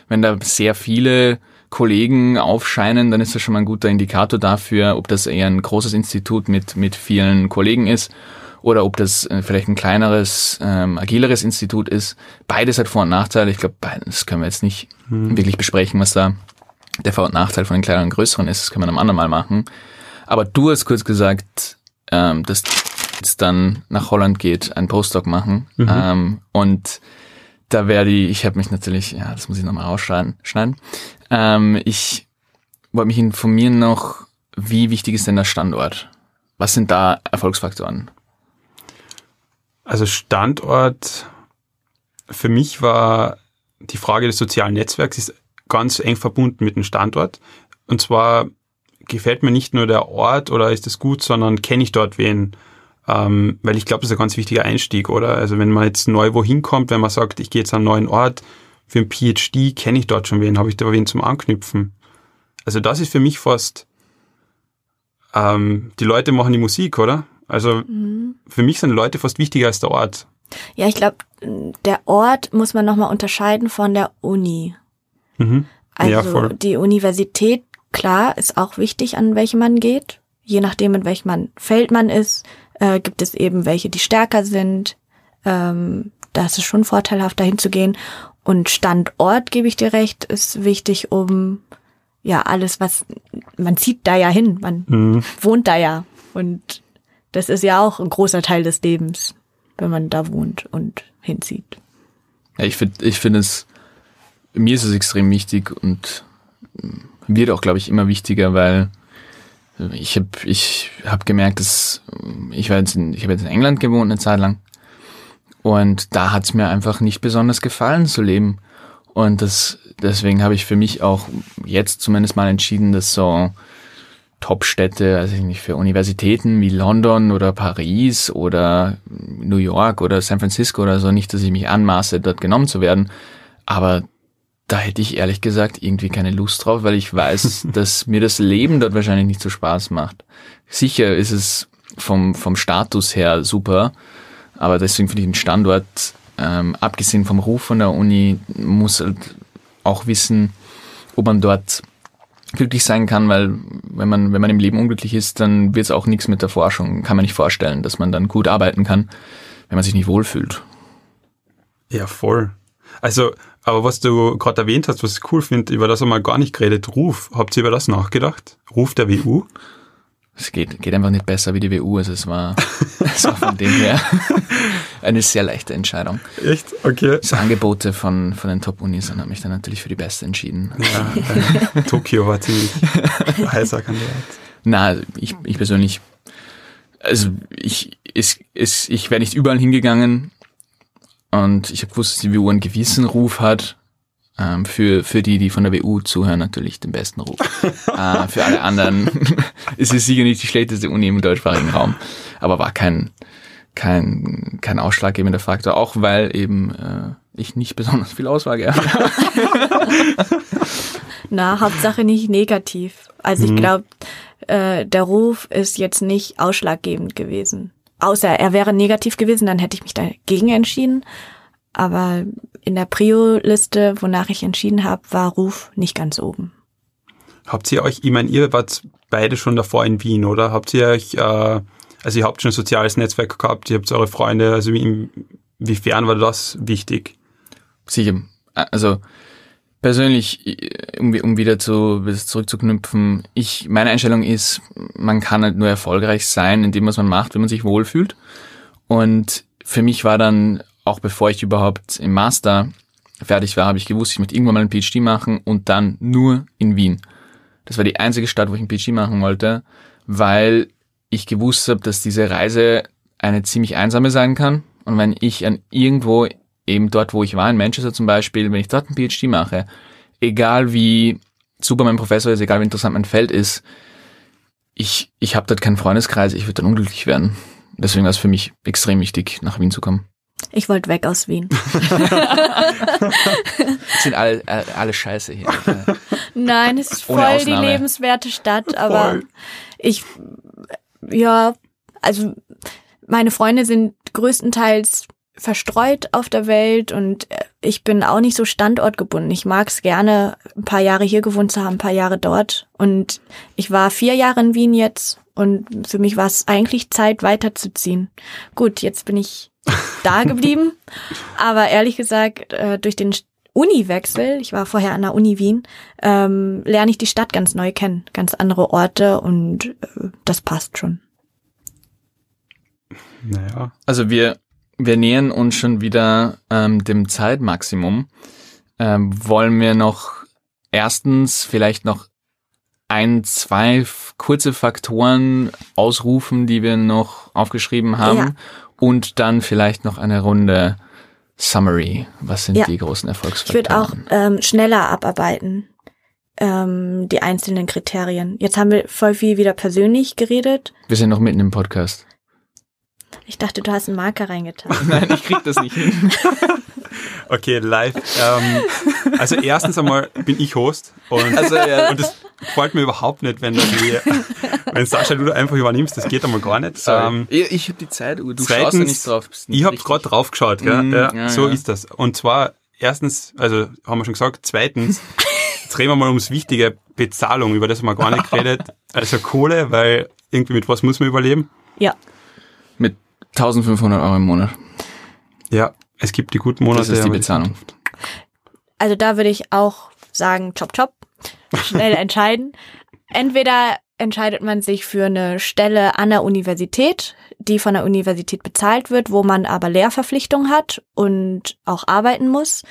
Wenn da sehr viele Kollegen aufscheinen, dann ist das schon mal ein guter Indikator dafür, ob das eher ein großes Institut mit, mit vielen Kollegen ist oder ob das äh, vielleicht ein kleineres, ähm, agileres Institut ist. Beides hat Vor- und Nachteile. Ich glaube, das können wir jetzt nicht hm. wirklich besprechen, was da der Vor- und Nachteil von den kleineren und größeren ist. Das können wir am anderen Mal machen. Aber du hast kurz gesagt, ähm, dass jetzt dann nach Holland geht, einen Postdoc machen. Mhm. Ähm, und da werde ich, ich habe mich natürlich, ja, das muss ich nochmal rausschneiden. Schneiden. Ähm, ich wollte mich informieren noch, wie wichtig ist denn der Standort? Was sind da Erfolgsfaktoren? Also Standort, für mich war die Frage des sozialen Netzwerks ist ganz eng verbunden mit dem Standort. Und zwar gefällt mir nicht nur der Ort oder ist es gut, sondern kenne ich dort wen. Ähm, weil ich glaube, das ist ein ganz wichtiger Einstieg, oder? Also wenn man jetzt neu wohin kommt, wenn man sagt, ich gehe jetzt an einen neuen Ort, für ein PhD kenne ich dort schon wen, habe ich da wen zum Anknüpfen. Also das ist für mich fast, ähm, die Leute machen die Musik, oder? Also mhm. für mich sind Leute fast wichtiger als der Ort. Ja, ich glaube, der Ort muss man nochmal unterscheiden von der Uni. Mhm. Also ja, voll. die Universität, klar, ist auch wichtig, an welche man geht. Je nachdem, in welchem Feld man ist, äh, gibt es eben welche, die stärker sind. Ähm, da ist es schon vorteilhaft, dahin zu gehen. Und Standort, gebe ich dir recht, ist wichtig, um ja alles, was man zieht da ja hin, man mhm. wohnt da ja. Und das ist ja auch ein großer Teil des Lebens, wenn man da wohnt und hinzieht. Ja, ich finde, ich finde es, mir ist es extrem wichtig und wird auch, glaube ich, immer wichtiger, weil ich habe ich hab gemerkt, dass ich war jetzt in, ich habe jetzt in England gewohnt eine Zeit lang und da hat es mir einfach nicht besonders gefallen zu leben und das deswegen habe ich für mich auch jetzt zumindest mal entschieden, dass so Top-Städte, also nicht für Universitäten wie London oder Paris oder New York oder San Francisco oder so, nicht, dass ich mich anmaße, dort genommen zu werden, aber da hätte ich ehrlich gesagt irgendwie keine Lust drauf, weil ich weiß, dass mir das Leben dort wahrscheinlich nicht so Spaß macht. Sicher ist es vom, vom Status her super, aber deswegen finde ich den Standort ähm, abgesehen vom Ruf von der Uni, muss halt auch wissen, ob man dort glücklich sein kann, weil wenn man, wenn man im Leben unglücklich ist, dann wird es auch nichts mit der Forschung. Kann man nicht vorstellen, dass man dann gut arbeiten kann, wenn man sich nicht wohlfühlt. Ja, voll. Also, aber was du gerade erwähnt hast, was ich cool finde, über das haben wir gar nicht geredet, Ruf. Habt ihr über das nachgedacht? Ruf der WU? Es geht, geht einfach nicht besser wie die WU, also es war, es war von dem her eine sehr leichte Entscheidung. Echt? Okay. Das Angebote von, von den Top-Unis und habe mich dann natürlich für die beste entschieden. Ja, äh, Tokio war ziemlich heißer Kandidat. Na, ich, ich persönlich, also ich, es, es, ich wäre nicht überall hingegangen und ich habe gewusst, dass die WU einen gewissen Ruf hat. Ähm, für, für die, die von der WU zuhören, natürlich den besten Ruf. äh, für alle anderen ist es sicher nicht die schlechteste Uni im deutschsprachigen Raum, aber war kein, kein, kein ausschlaggebender Faktor, auch weil eben äh, ich nicht besonders viel Auswahl gehabt habe. Na, Hauptsache nicht negativ. Also ich Mhm. glaube, äh, der Ruf ist jetzt nicht ausschlaggebend gewesen. Außer er wäre negativ gewesen, dann hätte ich mich dagegen entschieden. Aber in der Prio-Liste, wonach ich entschieden habe, war Ruf nicht ganz oben. Habt ihr euch, ich meine, ihr wart beide schon davor in Wien, oder? Habt ihr euch, äh, also ihr habt schon ein soziales Netzwerk gehabt, ihr habt eure Freunde, also wie, inwiefern war das wichtig? Sicher. Also persönlich, um, um wieder zu zurückzuknüpfen, ich meine Einstellung ist, man kann halt nur erfolgreich sein in dem, was man macht, wenn man sich wohlfühlt. Und für mich war dann, auch bevor ich überhaupt im Master fertig war, habe ich gewusst, ich möchte irgendwann mal einen PhD machen und dann nur in Wien. Das war die einzige Stadt, wo ich einen PhD machen wollte, weil ich gewusst habe, dass diese Reise eine ziemlich einsame sein kann. Und wenn ich an irgendwo, eben dort, wo ich war, in Manchester zum Beispiel, wenn ich dort einen PhD mache, egal wie super mein Professor ist, egal wie interessant mein Feld ist, ich, ich habe dort keinen Freundeskreis, ich würde dann unglücklich werden. Deswegen war es für mich extrem wichtig, nach Wien zu kommen. Ich wollte weg aus Wien. Sind alle, alle, alle scheiße hier. Nein, es ist Ohne voll die lebenswerte Stadt, aber Voll. ich, ja, also meine Freunde sind größtenteils verstreut auf der Welt und äh, ich bin auch nicht so standortgebunden. Ich mag es gerne, ein paar Jahre hier gewohnt zu haben, ein paar Jahre dort. Und ich war vier Jahre in Wien jetzt und für mich war es eigentlich Zeit, weiterzuziehen. Gut, jetzt bin ich da geblieben, aber ehrlich gesagt, äh, durch den Uniwechsel, ich war vorher an der Uni Wien, ähm, lerne ich die Stadt ganz neu kennen, ganz andere Orte und äh, das passt schon. Naja. Also wir, wir nähern uns schon wieder ähm, dem Zeitmaximum. Ähm, wollen wir noch erstens vielleicht noch ein, zwei kurze Faktoren ausrufen, die wir noch aufgeschrieben haben Ja. und dann vielleicht noch eine Runde Summary. Was sind Ja. die großen Ich Erfolgsfaktoren? würde auch ähm, schneller abarbeiten, ähm, die einzelnen Kriterien. Jetzt haben wir voll viel wieder persönlich geredet. Wir sind noch mitten im Podcast. Ich dachte, du hast einen Marker reingetan. Nein, ich krieg das nicht hin. Okay, live. Ähm, also erstens einmal bin ich Host und, Also, ja. und das gefällt mir überhaupt nicht, wenn die, wenn Sascha du da einfach übernimmst, das geht einmal gar nicht. Sorry. Ähm, ich ich habe die Zeit, du schaust zweitens, ja nicht drauf. nicht ich habe gerade drauf geschaut, gell? Mm, ja, ja, so ja. ist das. Und zwar erstens, also haben wir schon gesagt, zweitens, jetzt reden wir mal ums wichtige Bezahlung, über das haben wir gar nicht geredet. Also Kohle, weil irgendwie mit was muss man überleben? Ja, Mit 1500 Euro im Monat. Ja, es gibt die guten Monate. Das ist die Bezahlung. also da würde ich auch sagen, chop chop, schnell entscheiden. Entweder entscheidet man sich für eine Stelle an der Universität, die von der Universität bezahlt wird, wo man aber Lehrverpflichtung hat und auch arbeiten muss,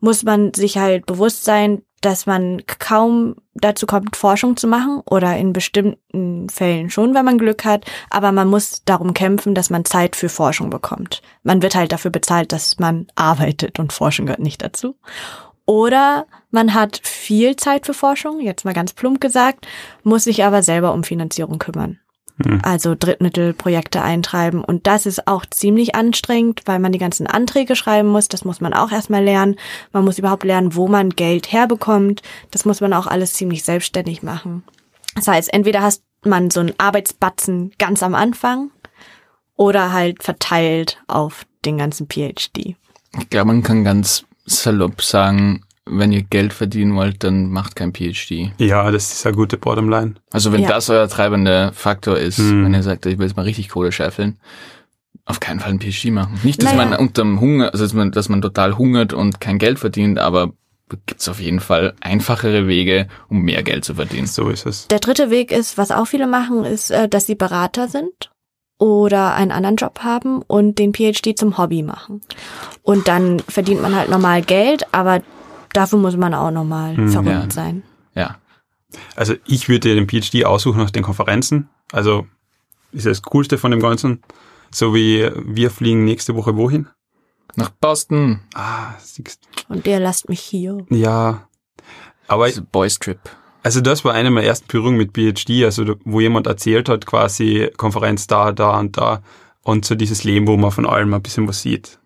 muss man sich halt bewusst sein, dass man kaum dazu kommt, Forschung zu machen oder in bestimmten Fällen schon, wenn man Glück hat, aber man muss darum kämpfen, dass man Zeit für Forschung bekommt. Man wird halt dafür bezahlt, dass man arbeitet und Forschung gehört nicht dazu. Oder man hat viel Zeit für Forschung, jetzt mal ganz plump gesagt, muss sich aber selber um Finanzierung kümmern. Hm. Also Drittmittelprojekte eintreiben. Und das ist auch ziemlich anstrengend, weil man die ganzen Anträge schreiben muss. Das muss man auch erstmal lernen. Man muss überhaupt lernen, wo man Geld herbekommt. Das muss man auch alles ziemlich selbstständig machen. Das heißt, entweder hast man so einen Arbeitsbatzen ganz am Anfang oder halt verteilt auf den ganzen PhD. Ich glaube, man kann ganz salopp sagen, wenn ihr Geld verdienen wollt, dann macht kein PhD. Ja, das ist eine gute Bottomline. Also wenn Ja. das euer treibender Faktor ist, Hm. wenn ihr sagt, ich will jetzt mal richtig Kohle scheffeln, auf keinen Fall ein PhD machen. Nicht, dass Naja. man unterm Hunger, also dass man, dass man total hungert und kein Geld verdient, aber gibt's auf jeden Fall einfachere Wege, um mehr Geld zu verdienen. So ist es. Der dritte Weg ist, was auch viele machen, ist, äh, dass sie Berater sind oder einen anderen Job haben und den PhD zum Hobby machen. Und dann verdient man halt normal Geld, aber dafür muss man auch normal verrückt ja. sein. Ja. Also ich würde den PhD aussuchen nach den Konferenzen. Also ist das Coolste von dem Ganzen. So wie wir fliegen nächste Woche wohin? Nach Boston. Ah, siehst Und ihr lasst mich hier. Ja. Aber Also Boys Trip. also das war eine meiner ersten Berührungen mit PhD, also wo jemand erzählt hat, quasi Konferenz da, da und da und so dieses Leben, wo man von allem ein bisschen was sieht.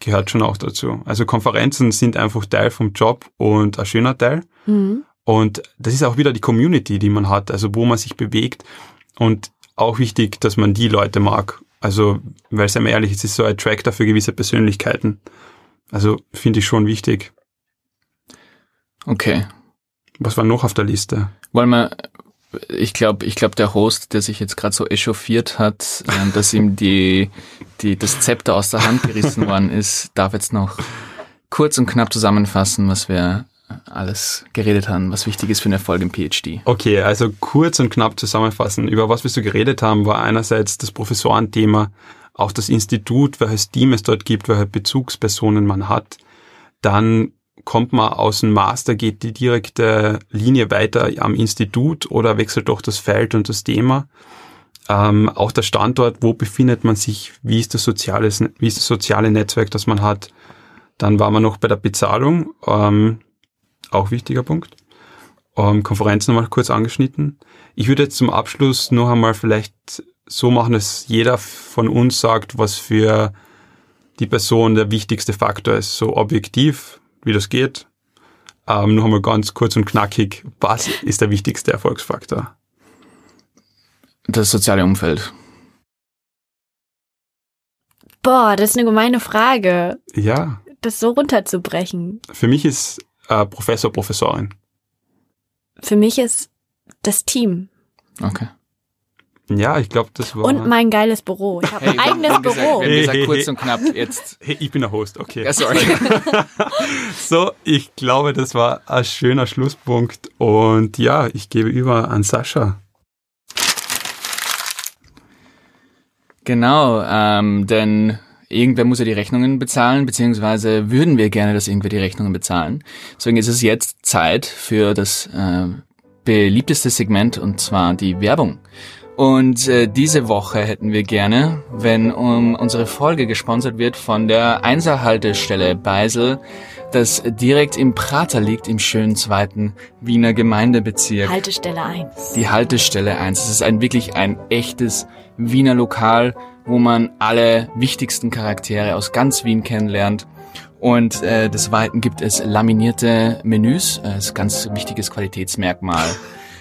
Gehört schon auch dazu. Also Konferenzen sind einfach Teil vom Job und ein schöner Teil. Mhm. Und das ist auch wieder die Community, die man hat, also wo man sich bewegt. Und auch wichtig, dass man die Leute mag. Also, weil seien wir ehrlich, es ist so ein Attractor für gewisse Persönlichkeiten. Also finde ich schon wichtig. Okay. Was war noch auf der Liste? Wollen wir, ich glaube, ich glaube, der Host, der sich jetzt gerade so echauffiert hat, ähm, dass ihm die, die, das Zepter aus der Hand gerissen worden ist, darf jetzt noch kurz und knapp zusammenfassen, was wir alles geredet haben, was wichtig ist für einen Erfolg im PhD. Okay, also kurz und knapp zusammenfassen. Über was wir so geredet haben, war einerseits das Professorenthema, auch das Institut, welches Team es dort gibt, welche Bezugspersonen man hat. Dann kommt man aus dem Master, geht die direkte Linie weiter am Institut oder wechselt doch das Feld und das Thema. Ähm, auch der Standort, wo befindet man sich, wie ist das soziale, wie ist das soziale Netzwerk, das man hat. Dann war man noch bei der Bezahlung, ähm, auch wichtiger Punkt ähm, Konferenzen nochmal kurz angeschnitten. Ich würde jetzt zum Abschluss noch einmal vielleicht so machen, dass jeder von uns sagt, was für die Person der wichtigste Faktor ist. So objektiv, wie das geht. Ähm, noch einmal ganz kurz und knackig, was ist der wichtigste Erfolgsfaktor? Das soziale Umfeld. Boah, das ist eine gemeine Frage, Ja, das so runterzubrechen. für mich ist äh, Professor, Professorin. Für mich ist das Team Okay. Ja, ich glaube, das war... und mein geiles Büro. Ich habe ein haben- eigenes gesagt, Büro. Wir haben gesagt, Hey, kurz hey, und knapp jetzt. hey, ich bin der Host, okay. Ja, sorry. So, ich glaube, das war ein schöner Schlusspunkt. Und ja, ich gebe über an Sascha. Genau, ähm, denn irgendwer muss ja die Rechnungen bezahlen, beziehungsweise würden wir gerne, dass irgendwer die Rechnungen bezahlen. Deswegen ist es jetzt Zeit für das äh, beliebteste Segment, und zwar die Werbung. Und äh, diese Woche hätten wir gerne, wenn um, unsere Folge gesponsert wird von der Einserhaltestelle Beisel, das direkt im Prater liegt, im schönen zweiten Wiener Gemeindebezirk Haltestelle 1. die Haltestelle 1. Es ist ein wirklich ein echtes Wiener Lokal, wo man alle wichtigsten Charaktere aus ganz Wien kennenlernt. Und äh, des Weiteren gibt es laminierte Menüs, äh, das ist ein ganz wichtiges Qualitätsmerkmal.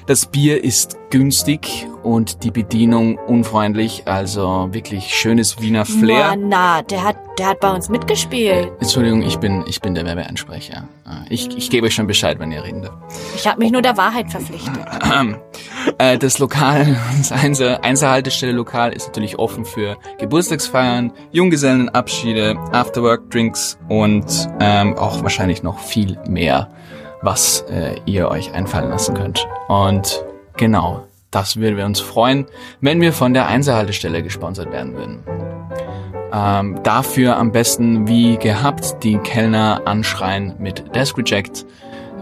Das Bier ist günstig und die Bedienung unfreundlich, also wirklich schönes Wiener Flair. Mann, na, der hat, der hat bei uns mitgespielt. Entschuldigung, ich bin, ich bin der Werbeansprecher. Äh, Ich, ich gebe euch schon Bescheid, wenn ihr reden dürft. Ich habe mich nur der Wahrheit verpflichtet. Äh, das Lokal, das Einser, Einserhaltestelle Lokal ist natürlich offen für Geburtstagsfeiern, Junggesellenabschiede, Afterwork-Drinks und ähm, auch wahrscheinlich noch viel mehr, was äh, ihr euch einfallen lassen könnt. Und genau, das würden wir uns freuen, wenn wir von der Einserhaltestelle gesponsert werden würden. Ähm, dafür am besten wie gehabt die Kellner anschreien mit Desk Reject.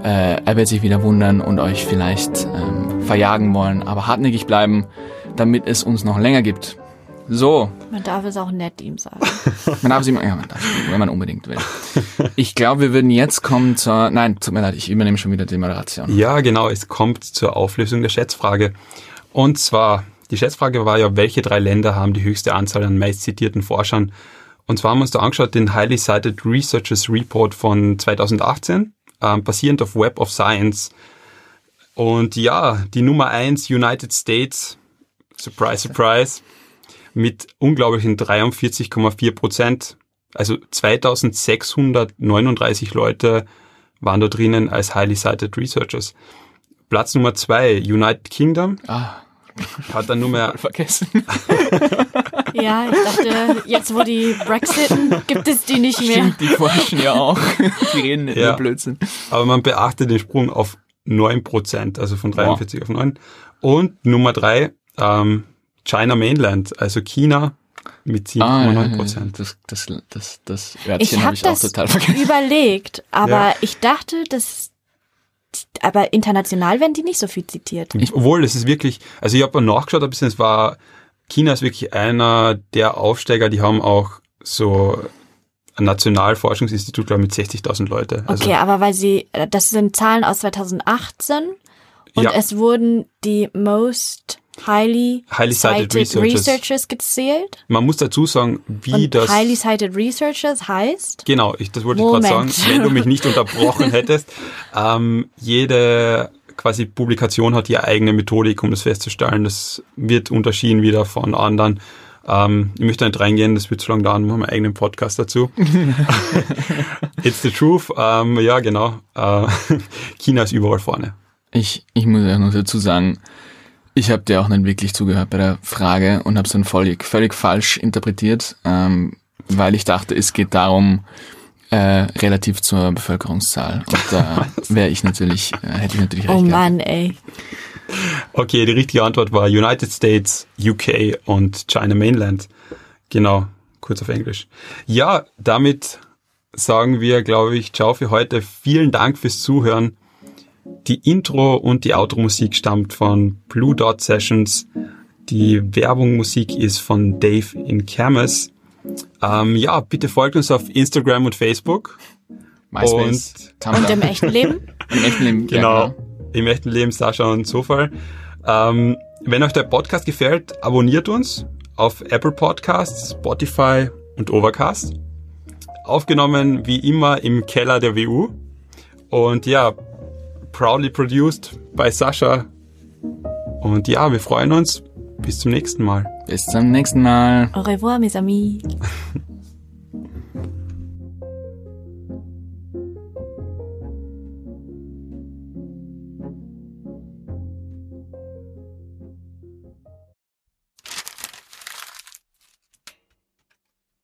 Äh, er wird sich wieder wundern und euch vielleicht ähm, verjagen wollen, aber hartnäckig bleiben, damit es uns noch länger gibt. So, Man darf es auch nett ihm sagen. man darf sie, ja, man darf, wenn man unbedingt will. Ich glaube, wir würden jetzt kommen zur, nein, tut mir leid, ich übernehme schon wieder die Moderation. Ja, genau, es kommt zur Auflösung der Schätzfrage. Und zwar, die Schätzfrage war ja, welche drei Länder haben die höchste Anzahl an meist zitierten Forschern? Und zwar haben wir uns da angeschaut, den Highly Cited Researchers Report von 2018, ähm, basierend auf Web of Science. Und ja, die Nummer eins United States, surprise, surprise, mit unglaublichen 43,4 Prozent. Also 2639 Leute waren da drinnen als highly cited researchers. Platz Nummer zwei, United Kingdom, Ah, hat dann nur mehr voll vergessen. Ja, ich dachte, jetzt wo die Brexiten, gibt es die nicht mehr. Stimmt, die forschen ja auch. Die reden nicht Ja. nur Blödsinn. Aber man beachtet den Sprung auf 9%, also von 43 auf 9. Und Nummer drei, ähm, China Mainland, also China mit 7,9%. Ah, ja, ja, ja. Das, das, das, das Ich Örtchen habe habe ich auch das total vergessen. überlegt, aber Ja. ich dachte, dass aber international werden die nicht so viel zitiert. Obwohl, es ist wirklich, also ich habe mal nachgeschaut ein bisschen, es war, China ist wirklich einer der Aufsteiger, die haben auch so ein Nationalforschungsinstitut, glaube ich, mit 60.000 Leute. Also, Okay, aber weil sie, das sind Zahlen aus 2018 und Ja. es wurden die most highly, Highly cited researchers. researchers gezählt. Man muss dazu sagen, wie Und das... highly cited researchers heißt, Genau, ich, das wollte ich gerade sagen, Moment. wenn du mich nicht unterbrochen hättest. Ähm, jede quasi Publikation hat ihre eigene Methodik, um das festzustellen. Das wird unterschieden wieder von anderen. Ähm, ich möchte nicht reingehen, das wird zu lange dauern, wir haben einen eigenen Podcast dazu. It's the truth. Ähm, ja, genau. Äh, China ist überall vorne. Ich, ich muss ja noch dazu sagen, ich habe dir auch nicht wirklich zugehört bei der Frage und habe es dann völlig, völlig falsch interpretiert, ähm, weil ich dachte, es geht darum, äh, relativ zur Bevölkerungszahl. Und da wäre ich natürlich, äh, hätte ich natürlich recht oh gehabt. Mann, ey. Okay, die richtige Antwort war United States, UK und China Mainland. Genau, kurz auf Englisch. Ja, damit sagen wir, glaube ich, ciao für heute. Vielen Dank fürs Zuhören. Die Intro und die Outro-Musik stammt von Blue Dot Sessions. Die Werbungmusik ist von Dave in Kermes. Ähm, ja, bitte folgt uns auf Instagram und Facebook. MySpace, Tumblr. Und im echten Leben? Im echten Leben, Genau. Ja, genau. Im echten Leben Sascha und Zufall. Ähm, wenn euch der Podcast gefällt, abonniert uns auf Apple Podcasts, Spotify und Overcast. Aufgenommen wie immer im Keller der WU. Und ja, proudly produced bei Sascha. Und ja, wir freuen uns. Bis zum nächsten Mal. Bis zum nächsten Mal. Au revoir, mes amis.